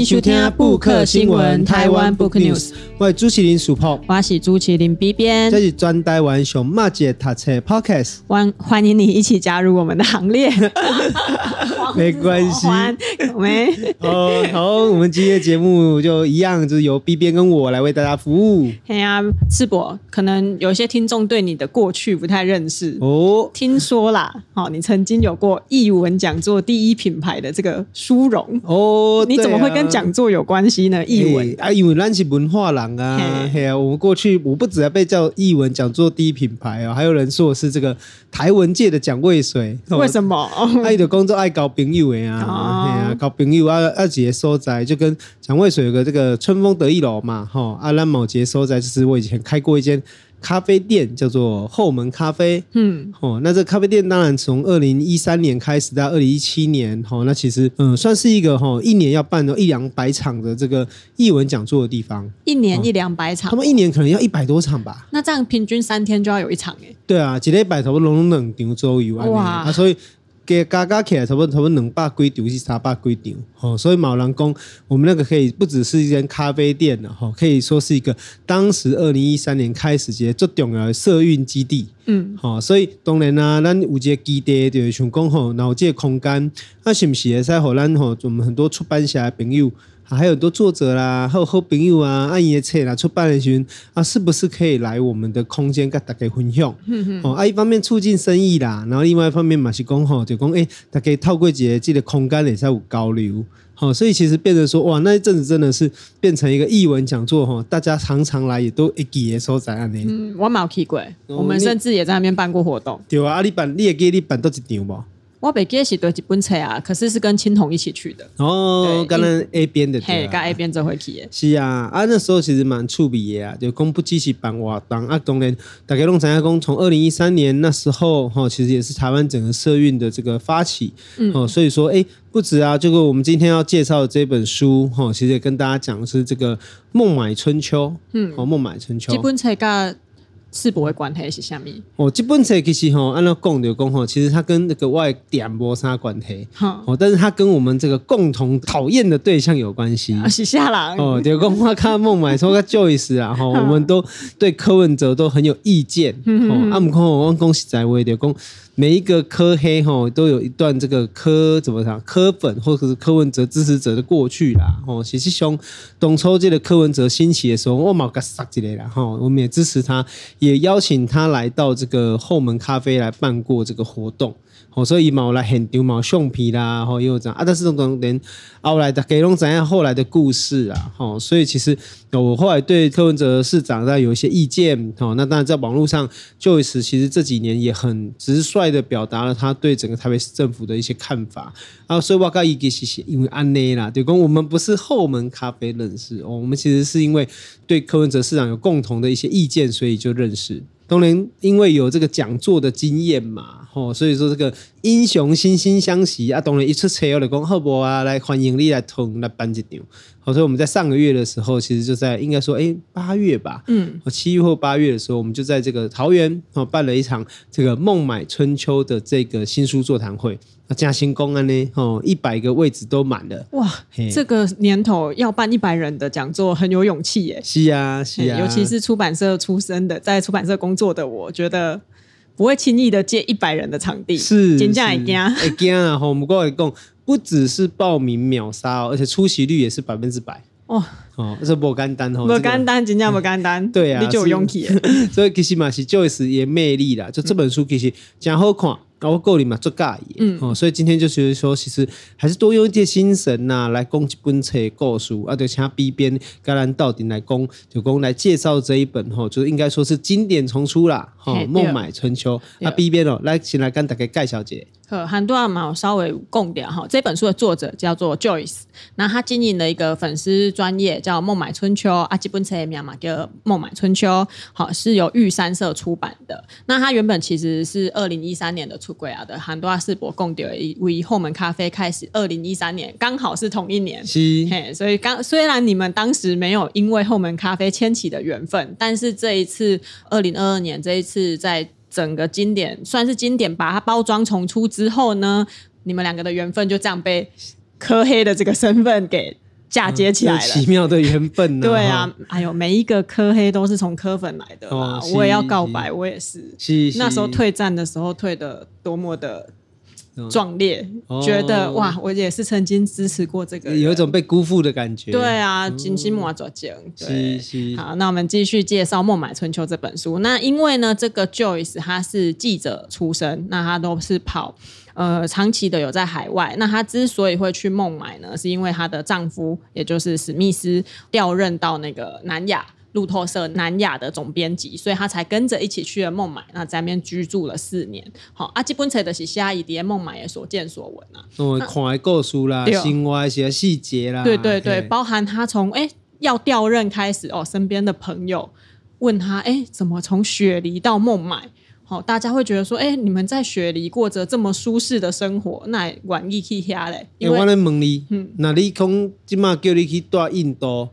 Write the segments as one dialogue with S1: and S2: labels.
S1: 迎收听布克新闻台湾 Book News。
S2: 我是朱麒麟 Super，
S1: 我是朱麒麟 B 编，
S2: 这是专台湾熊马姐读册 Podcast。
S1: 欢欢迎你一起加入我们的行列。
S2: 没关系，
S1: 没
S2: 哦。好，我们今天节目就一样，就是由 B 边跟我来为大家服务。
S1: 嘿呀，世博，可能有些听众对你的过去不太认识哦。听说啦，哦，你曾经有过译文讲座第一品牌的这个殊荣哦。你怎么会跟讲座有关系呢？译文
S2: 啊，因为咱是文化人。啊，嘿啊！我们过去我不只要被叫译文讲座第一品牌哦，还有人说我是这个台文界的蒋渭水。
S1: 为什么？
S2: 爱的工作爱搞朋友的啊，交朋友啊，二姐所在就跟蒋渭水有个这个春风得意楼嘛，哈，阿兰某节所在就是我以前开过一间。咖啡店叫做后门咖啡，嗯，哦，那这咖啡店当然从二零一三年开始到二零一七年，哦，那其实嗯，算是一个哈一年要办到一两百场的这个译文讲座的地方，
S1: 一年一两百场，
S2: 他们一年可能要一百多场吧？
S1: 那这样平均三天就要有一场哎？
S2: 对啊，几礼拜差不多龙龙两场左右哇，啊，所以。给加加起来差不多差不多两百几场是三百几场，哦，所以毛人讲，我们那个可以不只是一间咖啡店了哈，可以说是一个当时二零一三年开始节最重要的社运基地，嗯，好，所以当然啦，咱有这个基地就是想讲吼，然后这个空间，那是不是会使互咱吼，我们很多出版社的朋友。还有很多作者啦，还有好朋友啊，阿姨的册啦，出版的时候啊，是不是可以来我们的空间跟大家分享？嗯哼哦，啊，一方面促进生意啦，然后另外一方面嘛是讲吼，就讲诶，大家透过这个这个空间也在有交流。好，所以其实变成说，哇，那一阵子真的是变成一个译文讲座哈，大家常常来也都一记的所在。
S1: 嗯，我冇去过，我们甚至也在那边办过活动。
S2: 对啊，你办，你也给你办到一场不？
S1: 我北记是对几本册啊，可是是跟青铜一起去的
S2: 哦，跟人 A 边的，
S1: 嘿，跟 A 边这回去的。
S2: 是啊，啊那时候其实蛮触笔的啊，就公布机器办活动啊，当然大家拢知影讲，从二零一三年那时候哈，其实也是台湾整个社运的这个发起，嗯，哦，所以说哎，不止啊，这个我们今天要介绍的这本书哈，其实也跟大家讲的是这个《孟买春秋》，嗯，哦，《孟买春秋》
S1: 这本册甲。世博的关系是虾米？
S2: 哦，这本册其实吼，按照讲就讲吼，其实它跟那个外点没啥关系。好，哦，但是它跟我们这个共同讨厌的对象有关系。
S1: 是下啦
S2: 哦，就讲我看孟买说个 Joyce 啊，哈，我们都对柯文哲都很有意见。哦，啊，不过我讲实在话，就讲。每一个科黑吼都有一段这个科怎么讲科粉或者是柯文哲支持者的过去啦吼，其实兄董抽这个柯文哲兴起的时候，我毛个杀之类啦吼，我们也支持他，也邀请他来到这个后门咖啡来办过这个活动。哦，所以毛来很丢毛橡皮啦，吼，又这样啊，但是这种连后来的给龙怎样后来的故事啊，吼，所以其实我后来对柯文哲市长在有一些意见，吼，那当然在网络上，Joyce 其实这几年也很直率的表达了他对整个台北市政府的一些看法啊，所以我告一个谢谢，因为安内啦，就讲我们不是后门咖啡认识，哦，我们其实是因为对柯文哲市长有共同的一些意见，所以就认识。当然，因为有这个讲座的经验嘛，吼，所以说这个英雄惺惺相惜啊。当然一出车我就讲好不啊，来欢迎你来同来办一场。好，所以我们在上个月的时候，其实就在应该说，哎，八月吧，嗯，七月或八月的时候，我们就在这个桃园哦办了一场这个孟买春秋的这个新书座谈会。嘉兴公安呢？哦，一百个位置都满了。哇，
S1: 这个年头要办一百人的讲座，很有勇气耶。
S2: 是啊，是啊，
S1: 尤其是出版社出身的，在出版社工作的，我觉得不会轻易的借一百人的场地。
S2: 是，
S1: 真正会惊，
S2: 会惊啊！吼，我们过来讲，不只是报名秒杀哦，而且出席率也是百分之百。哦哦，这不简单哦，
S1: 不简单，真正不简单。
S2: 对啊，
S1: 你就有勇气。
S2: 所以其实嘛是 Joyce 也魅力啦，就这本书其实真好看。然后够你嘛做介意，嗯，哦，所以今天就觉得说，其实还是多用一些心神呐，来讲一本册故事，啊，对，请 B 编跟咱到底来讲，就讲来介绍这一本吼，就是应该说是经典重出啦，吼，《孟买春秋》啊，B 边哦，来先来跟大家介绍一下。
S1: 很多人嘛，稍微共点哈。这本书的作者叫做 Joyce，那他经营的一个粉丝专业叫孟买春秋啊，基本册名嘛叫孟买春秋，好，是由玉山社出版的。那他原本其实是二零一三年的出柜啊的，很多世博共点为后门咖啡开始，二零一三年刚好是同一年，嘿，所以刚虽然你们当时没有因为后门咖啡牵起的缘分，但是这一次二零二二年这一次在。整个经典算是经典，把它包装重出之后呢，你们两个的缘分就这样被科黑的这个身份给嫁接起来了，
S2: 奇妙的缘分。
S1: 对啊，哎呦，每一个科黑都是从科粉来的哦。我也要告白，我也是。那时候退战的时候退的多么的壮烈，觉得哇，我也是曾经支持过这个，
S2: 有一种被辜负的感觉。
S1: 对啊，金心莫作证。对，好，那我们继续介绍《孟买春秋》这本书。那因为呢，这个 Joyce 他是记者出身，那他都是跑。呃，长期的有在海外。那她之所以会去孟买呢，是因为她的丈夫，也就是史密斯调任到那个南亚路透社南亚的总编辑，所以他才跟着一起去了孟买。那在那边居住了四年。好，啊，基本册的是写伊伫孟买的所见所闻啊，
S2: 我看的故事啦，生活一些细节啦，
S1: 对对对，包含他从哎要调任开始哦，身边的朋友问他哎，怎么从雪梨到孟买？好，大家会觉得说，哎、欸，你们在雪梨过着这么舒适的生活，那愿意去遐嘞？
S2: 因为我来问你，嗯，那你讲今嘛叫你去到印度，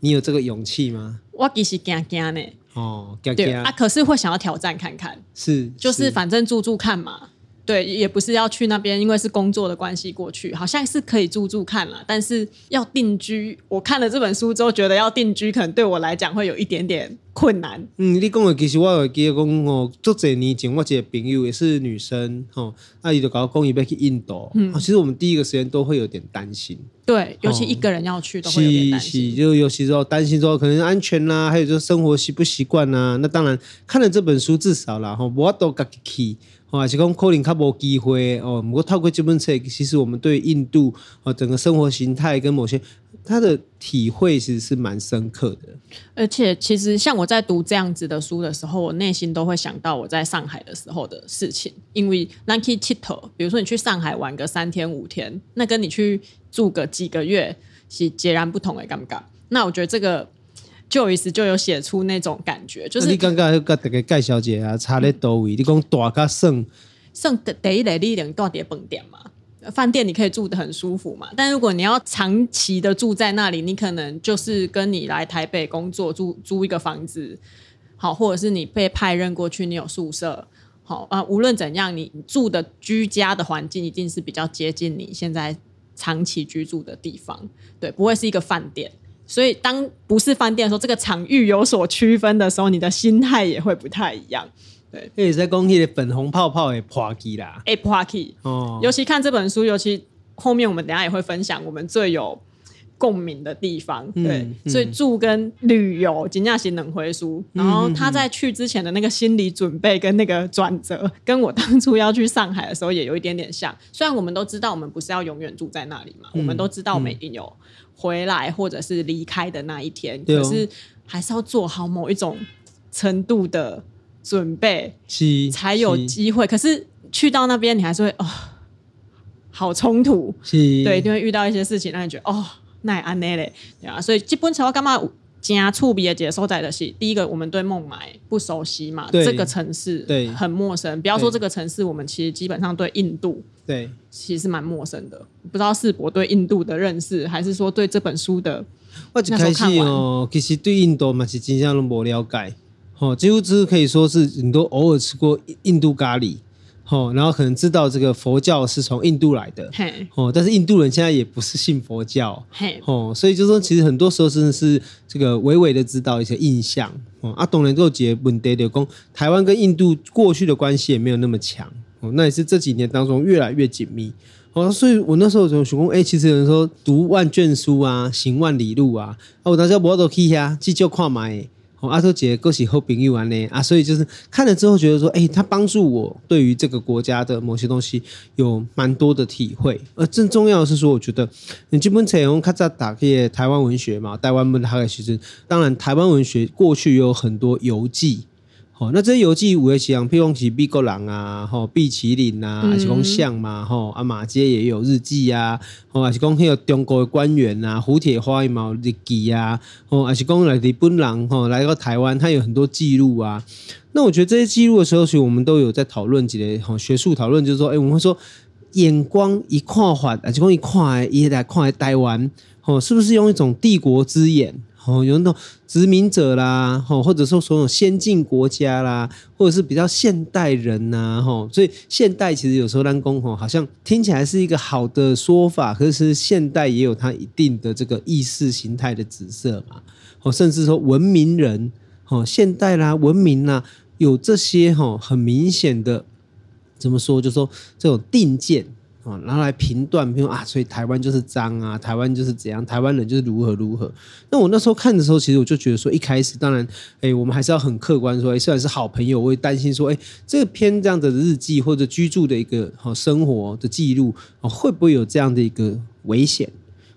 S2: 你有这个勇气吗？
S1: 我其实惊惊呢。
S2: 哦，惊惊
S1: 啊！可是会想要挑战看看，
S2: 是，
S1: 就是反正住住看嘛。对，也不是要去那边，因为是工作的关系过去，好像是可以住住看了，但是要定居，我看了这本书之后，觉得要定居，可能对我来讲会有一点点困难。
S2: 嗯，你讲的其实我有记得讲哦，做这年前我一个朋友也是女生哦，那伊就搞讲伊要去印度，嗯，其实我们第一个时间都会有点担心，
S1: 对，尤其一个人要去都会有点担心，
S2: 就尤其说担心说可能安全啦、啊，还有就是生活习不习惯呐，那当然看了这本书至少啦，哈，我都自己去。哦，是讲可能较无机会哦。不过透过这本册，其实我们对印度哦整个生活形态跟某些他的体会，其实是蛮深刻的。
S1: 而且，其实像我在读这样子的书的时候，我内心都会想到我在上海的时候的事情。因为 Nike Chito，比如说你去上海玩个三天五天，那跟你去住个几个月是截然不同的感觉。那我觉得这个。Joyce 就有写出那种感觉，就是
S2: 你刚刚跟大家介绍一下，差在多位？你讲大加省，
S1: 省第一个你能到底饭店嘛？饭店你可以住的很舒服嘛？但如果你要长期的住在那里，你可能就是跟你来台北工作租租一个房子，好，或者是你被派任过去，你有宿舍，好啊。无论怎样，你住的居家的环境一定是比较接近你现在长期居住的地方，对，不会是一个饭店。所以，当不是饭店的时候，这个场域有所区分的时候，你的心态也会不太一样。对，
S2: 那也在讲那个粉红泡泡的破气啦，
S1: 哎，破气哦。尤其看这本书，尤其后面我们等下也会分享我们最有共鸣的地方。对，嗯嗯、所以住跟旅游尽量是两回书。然后他在去之前的那个心理准备跟那个转折，跟我当初要去上海的时候也有一点点像。虽然我们都知道我们不是要永远住在那里嘛，嗯、我们都知道我们一定有。回来或者是离开的那一天，哦、可是还是要做好某一种程度的准备，是才有机会。可是去到那边，你还是会哦，好冲突，是对，就会遇到一些事情，让你觉得哦，那也安内嘞，对啊。所以基本上我干嘛？加触别解所在的是，第一个我们对孟买不熟悉嘛，对这个城市对很陌生。不要说这个城市，我们其实基本上对印度对。其实是蛮陌生的。不知道是我对印度的认识，还是说对这本书的？
S2: 我一开始哦，其实对印度嘛是真正都不了解，哦，几乎只可以说是你都偶尔吃过印度咖喱。哦，然后可能知道这个佛教是从印度来的，嘿。哦，但是印度人现在也不是信佛教，嘿。哦，所以就是说，其实很多时候真的是这个微微的知道一些印象，哦，啊，当然够结问题的讲，台湾跟印度过去的关系也没有那么强，哦，那也是这几年当中越来越紧密，哦，所以我那时候就想说，哎，其实有人说读万卷书啊，行万里路啊，啊，我当时我都去呀，去就看买。哦，阿周姐恭喜好朋友完呢啊，所以就是看了之后觉得说，哎、欸，他帮助我对于这个国家的某些东西有蛮多的体会。而更重要的是说，我觉得你基本采用卡扎打开台湾文学嘛，台湾们他的学生当然台湾文学过去有很多游记。哦，那这些游记有的是像，譬如讲是美国人啊，吼，毕麒麟啊，还是讲像嘛，吼，啊马街也有日记啊，吼，还是讲迄个中国的官员啊，胡铁花有冇日记啊，吼，还是讲来日本人吼来到台湾，他有很多记录啊。那我觉得这些记录的时候，其实我们都有在讨论几个吼学术讨论，就是说，哎、欸，我们会说眼光一看法，还是讲一看，一来看台湾，吼，是不是用一种帝国之眼？哦，有那种殖民者啦，哦，或者说所有先进国家啦，或者是比较现代人呐，吼，所以现代其实有时候当公吼，好像听起来是一个好的说法，可是现代也有它一定的这个意识形态的紫色嘛，哦，甚至说文明人，哦，现代啦，文明啦，有这些吼很明显的，怎么说，就说这种定见。啊，然后来评断，比如啊，所以台湾就是脏啊，台湾就是怎样，台湾人就是如何如何。那我那时候看的时候，其实我就觉得说，一开始当然，哎，我们还是要很客观说，哎，虽然是好朋友，我会担心说，哎，这篇这样的日记或者居住的一个好生活的记录，哦，会不会有这样的一个危险？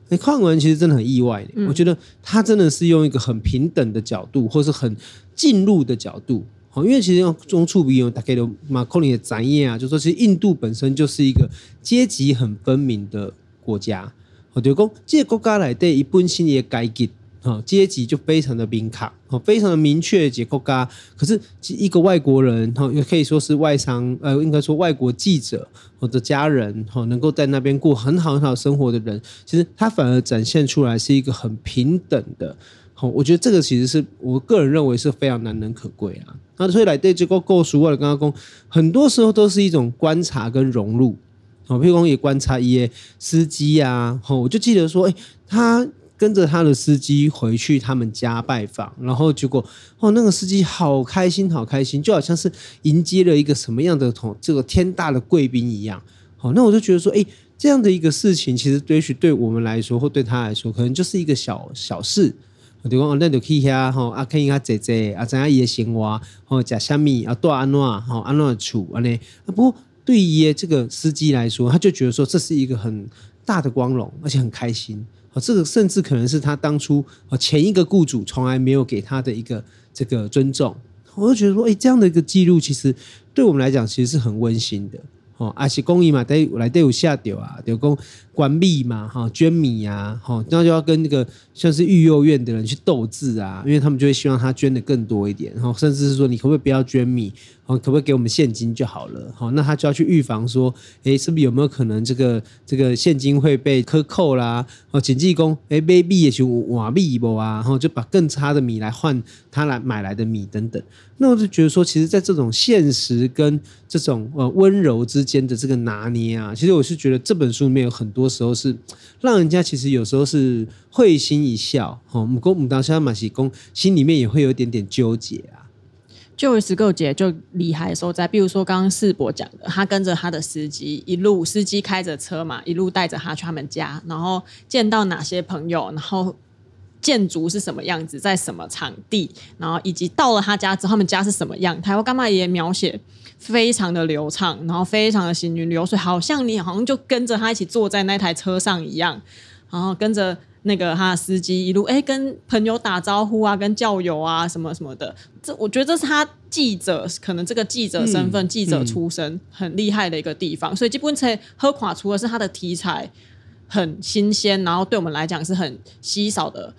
S2: 哎，看完其实真的很意外，嗯，我觉得他真的是用一个很平等的角度，或是很进入的角度。因为其实用中处比用大概的马克林的展业啊，就说其实印度本身就是一个阶级很分明的国家。我就讲这个国家来对一般性的阶级，哈，阶级就非常的明确，非常的明确。这个国家，可是一个外国人，哈，也可以说是外商，呃，应该说外国记者或者家人，哈，能够在那边过很好很好生活的人，其实他反而展现出来是一个很平等的。好，我觉得这个其实是我个人认为是非常难能可贵啊。那所以来对这个构书，我的刚刚讲，很多时候都是一种观察跟融入。好，譬如说也观察一些司机啊，好，我就记得说，哎，他跟着他的司机回去他们家拜访，然后结果哦，那个司机好开心，好开心，就好像是迎接了一个什么样的同这个天大的贵宾一样。好，那我就觉得说，哎，这样的一个事情，其实也许对我们来说，或对他来说，可能就是一个小小事。就讲，咱就去遐吼，啊，看伊遐坐坐，啊，知影伊的生活，吼，食啥物，啊，住安怎，吼，安怎厝，安尼。啊，不过对于这个司机来说，他就觉得说这是一个很大的光荣，而且很开心。啊，这个甚至可能是他当初啊前一个雇主从来没有给他的一个这个尊重。我就觉得说，哎，这样的一个记录，其实对我们来讲，其实是很温馨的。啊是公益嘛，得来得有下掉啊，就讲管米嘛，哈，捐米啊，哈，那就要跟那个像是育幼院的人去斗智啊，因为他们就会希望他捐的更多一点，然后甚至是说你可不可以不要捐米，可不可以给我们现金就好了，好，那他就要去预防说，诶，是不是有没有可能这个这个现金会被克扣啦？哦，经济工，诶，买米也就换米不啊，然后就把更差的米来换他来买来的米等等。那我就觉得说，其实，在这种现实跟这种呃温柔之间的这个拿捏啊，其实我是觉得这本书里面有很多时候是让人家其实有时候是会心一笑，哈，母公母当下马西公心里面也会有一点点纠结啊。
S1: 就十个节就厉害的时候在，比如说刚刚世博讲的，他跟着他的司机一路，司机开着车嘛，一路带着他去他们家，然后见到哪些朋友，然后。建筑是什么样子，在什么场地，然后以及到了他家之后，他们家是什么样？台湾干嘛也描写非常的流畅，然后非常的行云流水，好像你好像就跟着他一起坐在那台车上一样，然后跟着那个他的司机一路哎跟朋友打招呼啊，跟教友啊什么什么的。这我觉得这是他记者可能这个记者身份、嗯、记者出身、嗯、很厉害的一个地方。所以基本上喝垮除了是他的题材很新鲜，然后对我们来讲是很稀少的。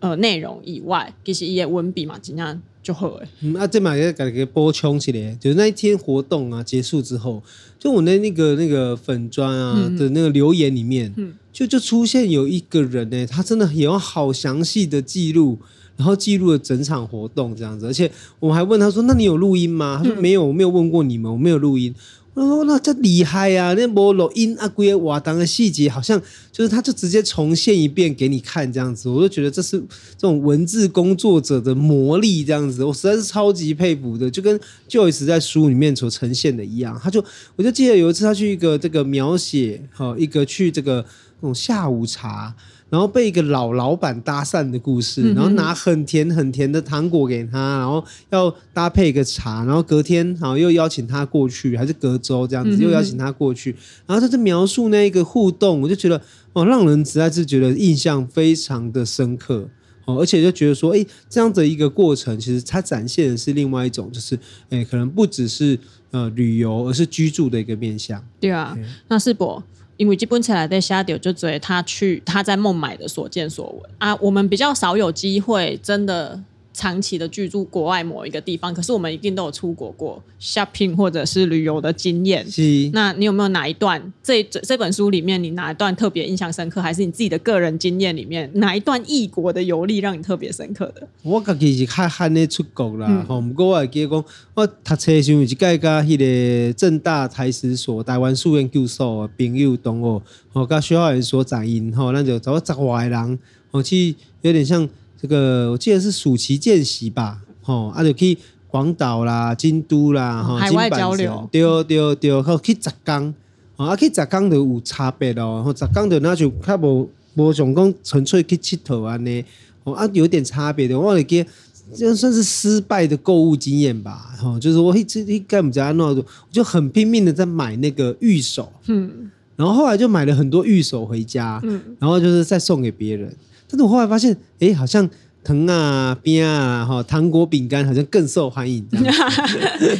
S1: 呃，内容以外，其实也文笔嘛，尽量就好诶。
S2: 嗯，啊，这嘛也给给补充起来，就是那一天活动啊结束之后，就我那那个那个粉砖啊的那个留言里面，嗯、就就出现有一个人呢，他真的有好详细的记录，然后记录了整场活动这样子，而且我还问他说：“那你有录音吗？”他说：“没有，我没有问过你们，我没有录音。”哦，那这厉害呀、啊！那无录音啊，规个瓦当的细节，好像就是他就直接重现一遍给你看这样子，我就觉得这是这种文字工作者的魔力这样子，我实在是超级佩服的，就跟 Joyce 在书里面所呈现的一样。他就我就记得有一次他去一个这个描写，哈，一个去这个那种下午茶。然后被一个老老板搭讪的故事，然后拿很甜很甜的糖果给他，然后要搭配一个茶，然后隔天好又邀请他过去，还是隔周这样子又邀请他过去，然后他就描述那一个互动，我就觉得哦，让人实在是觉得印象非常的深刻哦，而且就觉得说，哎，这样的一个过程，其实它展现的是另外一种，就是哎，可能不只是呃旅游，而是居住的一个面向。
S1: 对啊，对那世博。因为基本起来在下掉，就只有他去他在孟买的所见所闻。啊，我们比较少有机会真的长期的居住国外某一个地方，可是我们一定都有出国过 shopping 或者是旅游的经验。
S2: 是，
S1: 那你有没有哪一段这这这本书里面，你哪一段特别印象深刻，还是你自己的个人经验里面哪一段异国的游历让你特别深刻的？
S2: 我自己是较罕的出国啦，吼、嗯，不过我会记得讲，我读册的时候有一届甲迄个正大台史所台湾书研究所的朋友同学，吼，甲学校园所长因，吼，咱就找个十外个人，吼，去有点像。这个我记得是暑期见习吧，吼，啊就去广岛啦、京都啦，吼，
S1: 海外交流，
S2: 对对对，好去浙江，啊去浙江就有差别咯，吼，浙江就那就较无无像讲纯粹去佚佗安尼，哦啊有点差别的，我会记得这算是失败的购物经验吧，吼，就是我一直一干不着那，我就很拼命的在买那个玉手，嗯，然后后来就买了很多玉手回家，嗯，然后就是再送给别人。但是我后来发现，哎，好像糖啊、边啊、哈糖果、饼干好像更受欢迎，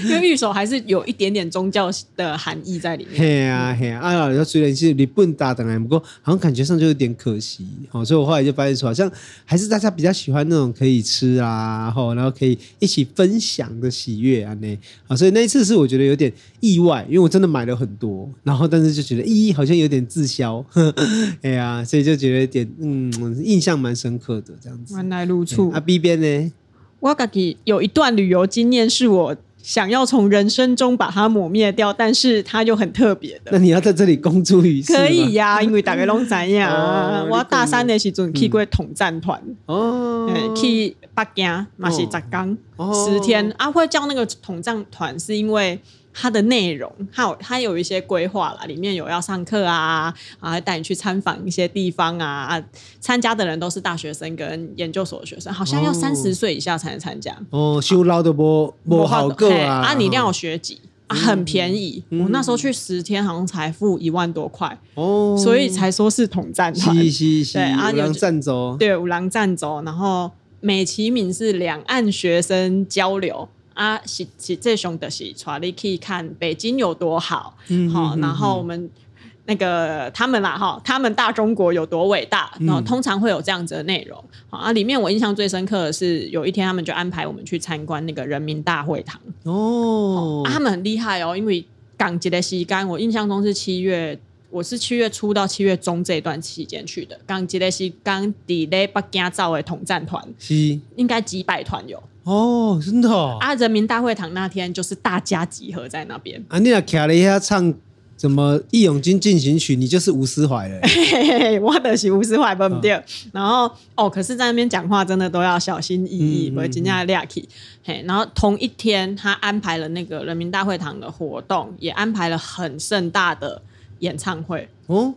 S1: 因为玉手还是有一点点宗教的含义在里面。
S2: 嘿啊嘿啊，啊，然后虽然是日本大的，不过好像感觉上就有点可惜，好，所以我后来就发现说，好像还是大家比较喜欢那种可以吃啊，然后可以一起分享的喜悦啊，那啊，所以那一次是我觉得有点意外，因为我真的买了很多，然后但是就觉得咦，好像有点滞销，哎呀，所以就觉得有点嗯，印象蛮深刻的这样子。
S1: 原来如此。
S2: 啊，B 边呢？
S1: 我自己有一段旅游经验，是我想要从人生中把它抹灭掉，但是它又很特别的。
S2: 那你要在这里公诸于世？
S1: 可以呀、啊，因为大家拢知影。我大三的时阵去过统战团哦，去北京嘛是浙江十天啊，会叫那个统战团是因为。它的内容，它有它有一些规划啦，里面有要上课啊，啊，带你去参访一些地方啊，参加的人都是大学生跟研究所的学生，好像要三十岁以下才能参加。
S2: 哦，修老的不不好过啊，
S1: 啊，你一定要有学籍，啊，很便宜。我那时候去十天，好像才付一万多块哦，所以才说是统战团。对啊，有
S2: 赞助，
S1: 对，五郎赞助，然后美其名是两岸学生交流。啊，是是这种的是，带你去看北京有多好，嗯，好，然后我们那个他们啦，哈，他们大中国有多伟大，然后通常会有这样子的内容，啊，里面我印象最深刻的是有一天他们就安排我们去参观那个人民大会堂，哦，啊、他们很厉害哦，因为港籍的西干，我印象中是七月，我是七月初到七月中这段期间去的，港籍的是刚抵咧北京造的统战团，是。应该几百团有。
S2: 哦，真的哦！
S1: 啊，人民大会堂那天就是大家集合在那边。
S2: 啊，你俩卡了一下唱什么《义勇军进行曲》，你就是吴思怀了。嘿嘿
S1: 嘿，我的是吴思怀，不不对。然后哦，可是在那边讲话真的都要小心翼翼，不会惊讶亮起。嘿，然后同一天他安排了那个人民大会堂的活动，也安排了很盛大的演唱会。哦，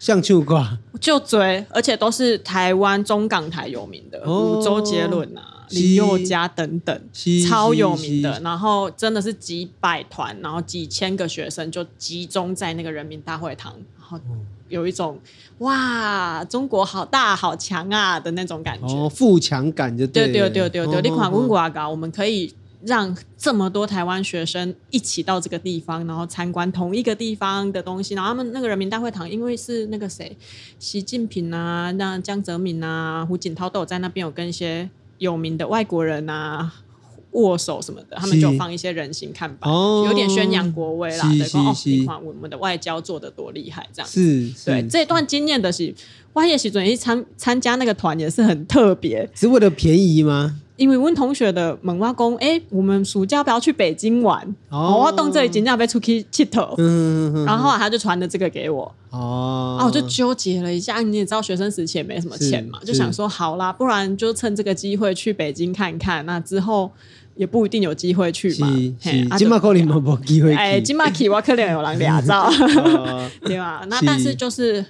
S2: 像秋瓜
S1: 就追，而且都是台湾中港台有名的，哦、周杰伦啊。林宥嘉等等，超有名的。然后真的是几百团，然后几千个学生就集中在那个人民大会堂，然后有一种哇，中国好大好强啊的那种感觉，
S2: 哦，富强感就对
S1: 对对对对。你看温国高，我们可以让这么多台湾学生一起到这个地方，然后参观同一个地方的东西。然后他们那个人民大会堂，因为是那个谁，习近平啊，那江泽民啊，胡锦涛都有在那边有跟一些。有名的外国人啊，握手什么的，他们就放一些人形看板，哦、有点宣扬国威啦。对，哦，你看我们的外交做的多厉害，这样子。是，对，这段经验的是，我也是准去参参加那个团，也是很特别。
S2: 是为了便宜吗？
S1: 因为问同学的门挖工，哎，我们暑假不要去北京玩，哦，我动这里今天要被出去剃头，嗯，然后后来他就传了这个给我，哦，啊，我就纠结了一下，你也知道学生时期也没什么钱嘛，就想说好啦，不然就趁这个机会去北京看看，那之后也不一定有机会去嘛，
S2: 金马可能没机会，
S1: 哎，金马去我可能有人俩照，对吧？那但是就是。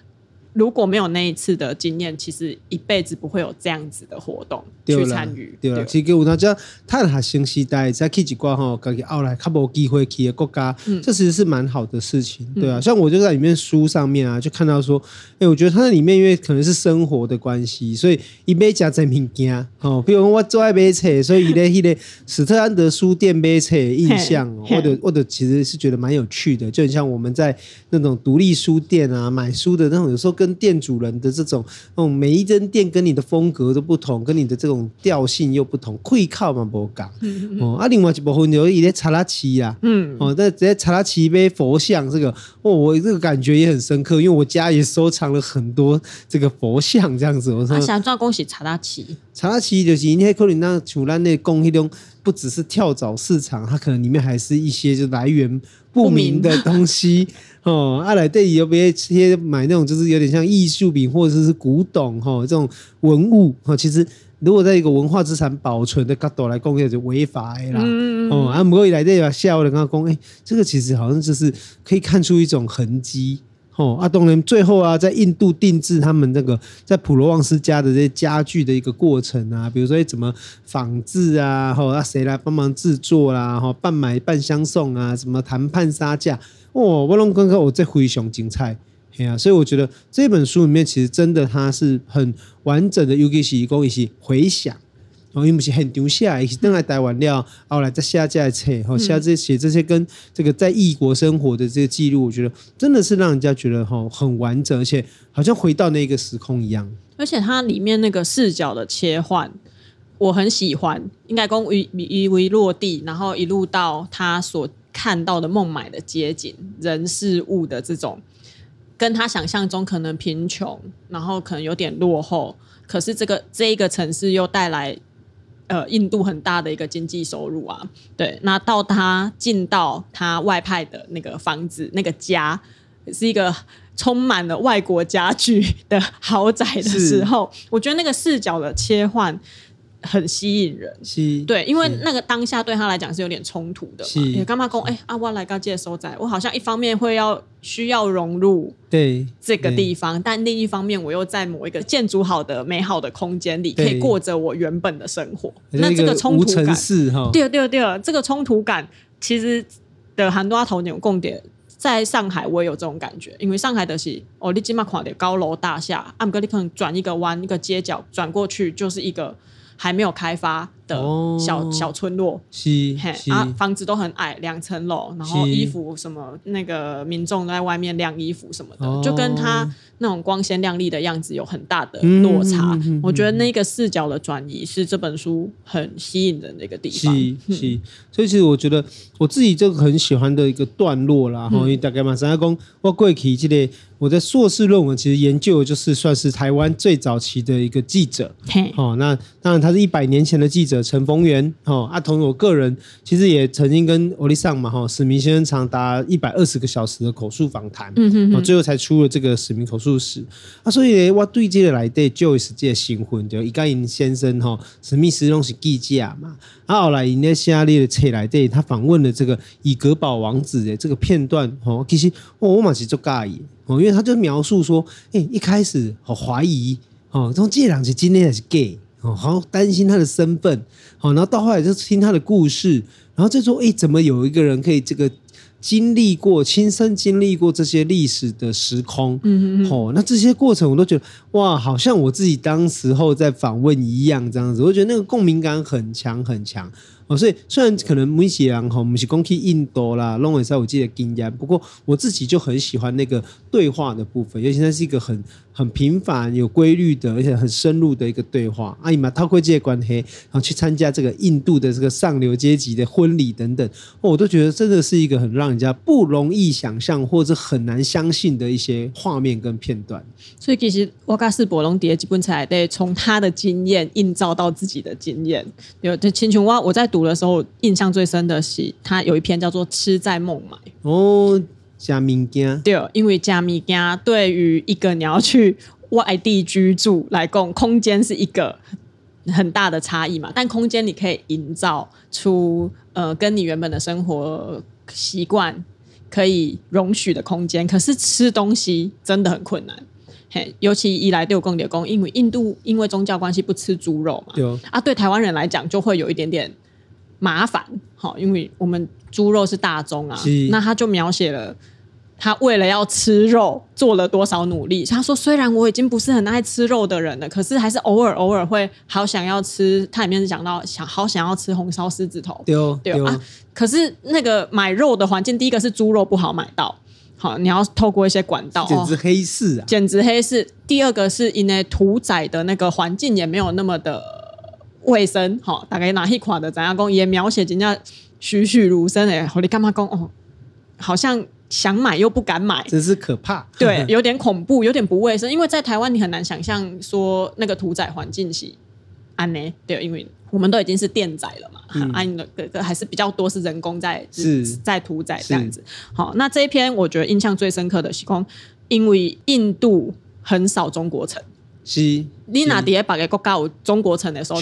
S1: 如果没有那一次的经验，其实一辈子不会有这样子的活动去参与。
S2: 对了，其实我大家探下新时代，再去几挂哈，自己后来较无机会去的国家，嗯、这其实是蛮好的事情，对啊。嗯、像我就在里面书上面啊，就看到说，哎、欸，我觉得他在里面因为可能是生活的关系，所以一杯加在物件哦，比如我最爱买册，所以咧，迄个史特安德书店买册印象，或者或者其实是觉得蛮有趣的，就很像我们在那种独立书店啊买书的那种，有时候跟跟店主人的这种，嗯，每一间店跟你的风格都不同，跟你的这种调性又不同，会靠嘛不讲。哦，啊，另外一部分就一些查拉奇啊，嗯，哦，在直接查拉奇杯佛像这个，哦，我这个感觉也很深刻，因为我家也收藏了很多这个佛像这样子。我说，
S1: 想赚恭喜查拉奇，
S2: 查拉奇就是因为可能那像咱那供那种，不只是跳蚤市场，它可能里面还是一些就来源不明的东西。哦，阿来对，有别些买那种就是有点像艺术品或者是古董哈，这种文物哈，其实如果在一个文化资产保存的角度来讲，就违法的啦。嗯、哦，啊，不过来对吧？下午的刚刚讲，哎，这个其实好像就是可以看出一种痕迹。哦，阿东人最后啊，在印度定制他们那个在普罗旺斯家的这些家具的一个过程啊，比如说怎么仿制啊，哈，啊谁来帮忙制作啦，哈，半买半相送啊，什么谈判杀价。哦，我拢感觉我这非常精彩，嘿啊，所以我觉得这本书里面其实真的它是很完整的，尤其是讲一些回想，哦，因为不是很丢下，也是等来台湾了，后来再下架册，哈，下这写这些跟这个在异国生活的这个记录，我觉得真的是让人家觉得哈很完整，而且好像回到那个时空一样。
S1: 而且它里面那个视角的切换，我很喜欢，应该讲一一为落地，然后一路到他所。看到的孟买的街景、人事物的这种，跟他想象中可能贫穷，然后可能有点落后，可是这个这一个城市又带来呃印度很大的一个经济收入啊。对，那到他进到他外派的那个房子，那个家是一个充满了外国家具的豪宅的时候，我觉得那个视角的切换。很吸引人，
S2: 是
S1: 对，因为那个当下对他来讲是有点冲突的嘛。也干嘛讲？哎，阿我来个接收仔，我好像一方面会要需要融入对这个地方，但另一方面我又在某一个建筑好的美好的空间里，可以过着我原本的生活。那这个冲突感，对对对，这个冲突感其实的很多头牛共点，在上海我也有这种感觉，因为上海的是哦，你起码看的高楼大厦，阿姆哥你可能转一个弯，一个街角转过去就是一个。还没有开发的小、哦、小村落，是，嘿是。啊，房子都很矮，两层楼，然后衣服什么，那个民众都在外面晾衣服什么的，哦、就跟他那种光鲜亮丽的样子有很大的落差。嗯嗯嗯嗯、我觉得那个视角的转移是这本书很吸引人的一个地方。是，是，
S2: 所以其实我觉得我自己这个很喜欢的一个段落啦，哈、嗯，因为大概马上要讲我过去这个。我的硕士论文其实研究就是算是台湾最早期的一个记者，嘿。哦，那当然他是一百年前的记者陈逢源，哦，阿同我个人其实也曾经跟欧丽桑嘛，哈、哦，史明先生长达一百二十个小时的口述访谈，嗯哼哼，最后才出了这个史明口述史，啊，所以我对这个来对 Joyce 这个新婚就伊嘉莹先生哈、哦，史密斯拢是记者嘛，啊，后来因咧写咧的册来对他访问了这个以格堡王子的这个片段，哦，其实我嘛是做介意。哦，因为他就描述说，哎、欸，一开始好怀疑，哦，从这两是今天还是 gay，哦，好担心他的身份，好，然后到后来就听他的故事，然后就说，哎、欸，怎么有一个人可以这个经历过、亲身经历过这些历史的时空，嗯嗯，哦，那这些过程我都觉得，哇，好像我自己当时候在访问一样，这样子，我觉得那个共鸣感很强很强。哦，所以虽然可能每些人哈，不是讲去印度啦，拢会使有这个经验，不过我自己就很喜欢那个对话的部分，尤其它是一个很很频繁、有规律的，而且很深入的一个对话。阿姨嘛，透过这些关系，然后去参加这个印度的这个上流阶级的婚礼等等，哦，我都觉得真的是一个很让人家不容易想象或者很难相信的一些画面跟片段。
S1: 所以其实我跟史伯龙迪基本才得从他的经验映照到自己的经验。有这青琼蛙，我在。读的时候印象最深的是，他有一篇叫做《吃在孟买》
S2: 哦，加米加
S1: 对，因为加米加对于一个你要去外地居住来讲，空间是一个很大的差异嘛。但空间你可以营造出呃，跟你原本的生活习惯可以容许的空间，可是吃东西真的很困难。嘿，尤其一来对我更点讲，因为印度因为宗教关系不吃猪肉嘛，对啊，对台湾人来讲就会有一点点。麻烦，好，因为我们猪肉是大宗啊，那他就描写了他为了要吃肉做了多少努力。他说，虽然我已经不是很爱吃肉的人了，可是还是偶尔偶尔会好想要吃。他里面是讲到想好想要吃红烧狮子头，对哦，对啊。可是那个买肉的环境，第一个是猪肉不好买到，好，你要透过一些管道，
S2: 简直黑市啊，
S1: 简直黑市。第二个是因为屠宰的那个环境也没有那么的卫生，好，大概哪一款的怎样讲也描写人家栩栩如生哎，你干嘛讲哦？好像想买又不敢买，
S2: 只是可怕。
S1: 对，有点恐怖，有点不卫生，因为在台湾你很难想象说那个屠宰环境是安呢，对，因为。我们都已经是电宰了嘛，啊，你的哥哥还是比较多是人工在是在屠宰这样子。好，那这一篇我觉得印象最深刻的是说，因为印度很少中国城，
S2: 是，
S1: 你哪底下别个国家有中国城的时候，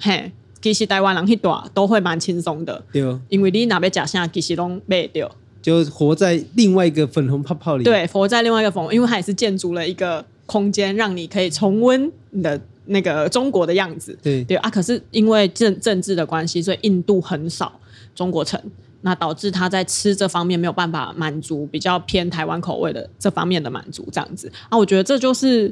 S1: 嘿，其实台湾人去多都会蛮轻松的，对，因为你哪边假象其实都没掉，
S2: 就活在另外一个粉红泡泡里，
S1: 对，活在另外一个粉红，因为它也是建筑了一个空间，让你可以重温你的。那个中国的样子，对。对啊，可是因为政政治的关系，所以印度很少中国城，那导致他在吃这方面没有办法满足比较偏台湾口味的这方面的满足，这样子。啊，我觉得这就是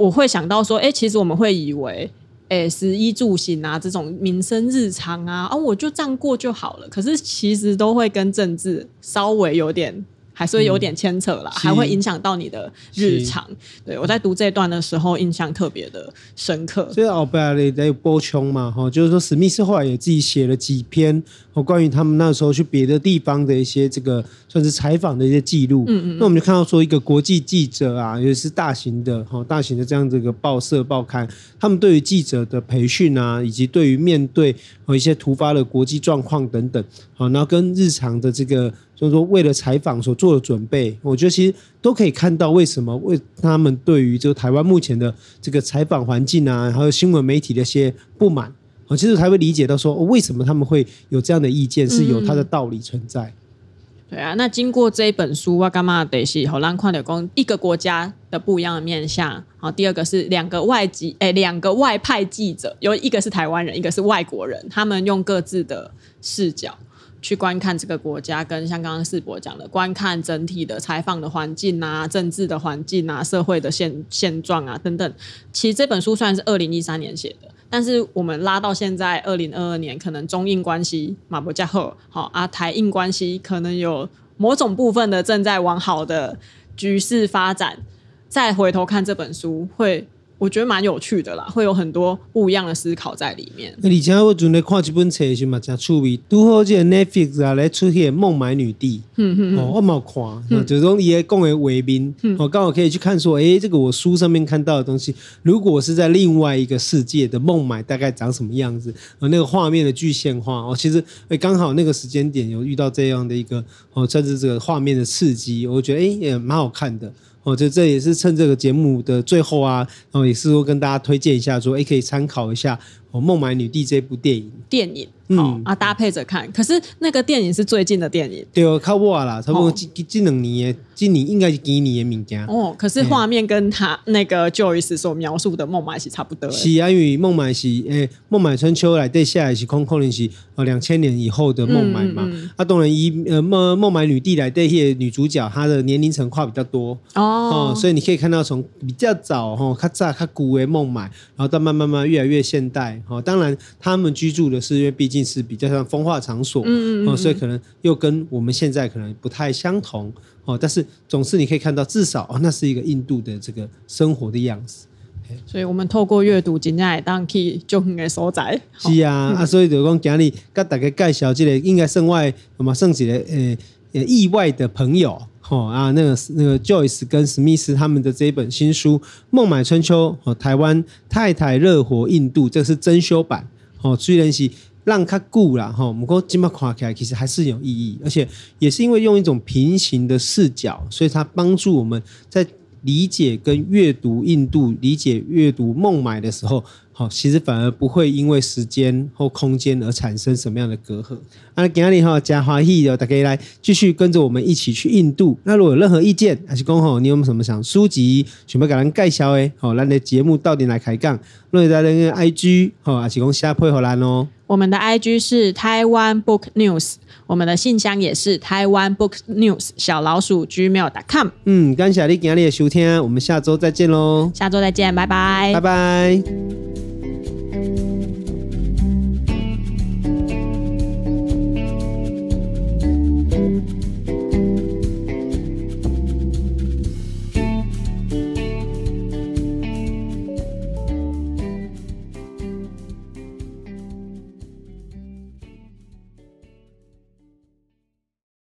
S1: 我会想到说，哎，其实我们会以为，哎，食衣住行啊这种民生日常啊，啊，我就这样过就好了，可是其实都会跟政治稍微有点。还是会有点牵扯啦，嗯、还会影响到你的日常。对，我在读这段的时候，印象特别的深刻。
S2: 所以奥贝尔里有波琼嘛，哈，就是说史密斯后来也自己写了几篇，哦，关于他们那时候去别的地方的一些这个算是采访的一些记录。嗯嗯。那我们就看到说，一个国际记者啊，尤其是大型的哈，大型的这样子一个报社报刊，他们对于记者的培训啊，以及对于面对和一些突发的国际状况等等，好，然后跟日常的这个。就是说，为了采访所做的准备，我觉得其实都可以看到为什么为他们对于这个台湾目前的这个采访环境啊，还有新闻媒体的一些不满啊，其实才会理解到说，为什么他们会有这样的意见，是有它的道理存在。嗯、
S1: 对啊，那经过这一本书，我干嘛得是好让看的讲一个国家的不一样的面向。好，第二个是两个外籍，哎，两个外派记者，有一个是台湾人，一个是外国人，他们用各自的视角。去观看这个国家，跟像刚刚世博讲的，观看整体的采访的环境啊，政治的环境啊，社会的现现状啊等等。其实这本书虽然是二零一三年写的，但是我们拉到现在二零二二年，可能中印关系马博加赫好啊，台印关系可能有某种部分的正在往好的局势发展，再回头看这本书会。我觉得蛮有趣的啦，会有很多不一样的思考在里面。
S2: 而且我准备看这本书时嘛，真趣味。拄好这个 Netflix 啊来出现《孟买女帝》，嗯嗯哦，我冇看，嗯、就是说伊讲的画面，我刚好可以去看说，哎，这个我书上面看到的东西，如果是在另外一个世界的孟买，大概长什么样子？呃，那个画面的具现化，哦，其实哎，刚好那个时间点有遇到这样的一个哦，甚至这个画面的刺激，我觉得哎也蛮好看的。哦，这这也是趁这个节目的最后啊，然后也是说跟大家推荐一下说，说哎，可以参考一下哦，《孟买女帝》这部电影。
S1: 电影。嗯啊，搭配着看。可是那个电影是最近的电影，
S2: 对哦，靠我啦，差不多近近两年，今年应该是几年的物件
S1: 哦。可是画面跟他那个 Joyce 所描述的孟买是差不多的。
S2: 是啊，因为孟买是诶，孟买春秋来对下来是空空的是呃两千年以后的孟买嘛。嗯嗯、啊，当然以呃孟孟买女帝来对些女主角，她的年龄层跨比较多哦，哦，所以你可以看到从比较早哈，较早较古为孟买，然后到慢慢慢越来越现代。哈、哦，当然他们居住的是因为毕竟。是比较像风化场所，嗯嗯，嗯，所以可能又跟我们现在可能不太相同哦。但是总是你可以看到，至少哦，那是一个印度的这个生活的样子。
S1: 所以我们透过阅读，今天当去就很个所在。
S2: 是啊，嗯、啊，所以就讲今日跟大家介绍这个应该算外，我们算是个呃呃意外的朋友哦啊，那个那个 Joyce 跟史密斯他们的这一本新书《孟买春秋》哦，台湾太太热火印度，这是珍修版哦，虽然是。让它固了哈，我们说今麦看起来其实还是有意义，而且也是因为用一种平行的视角，所以它帮助我们在理解跟阅读印度、理解阅读孟买的时候。好，其实反而不会因为时间或空间而产生什么样的隔阂。啊，今天哈加欢喜的，大家来继续跟着我们一起去印度。那如果有任何意见，还是讲吼，你有没有什么想书籍，全部给咱介绍诶？好，咱的节目到底来开讲。若在那个 IG，好，还是讲下配合咱哦。
S1: 我们的 IG 是台湾 Book News，我们的信箱也是台湾 Book News 小老鼠 Gmail.com。
S2: 嗯，感谢你今天的收听，我们下周再见喽。
S1: 下周再见，拜拜，
S2: 拜拜。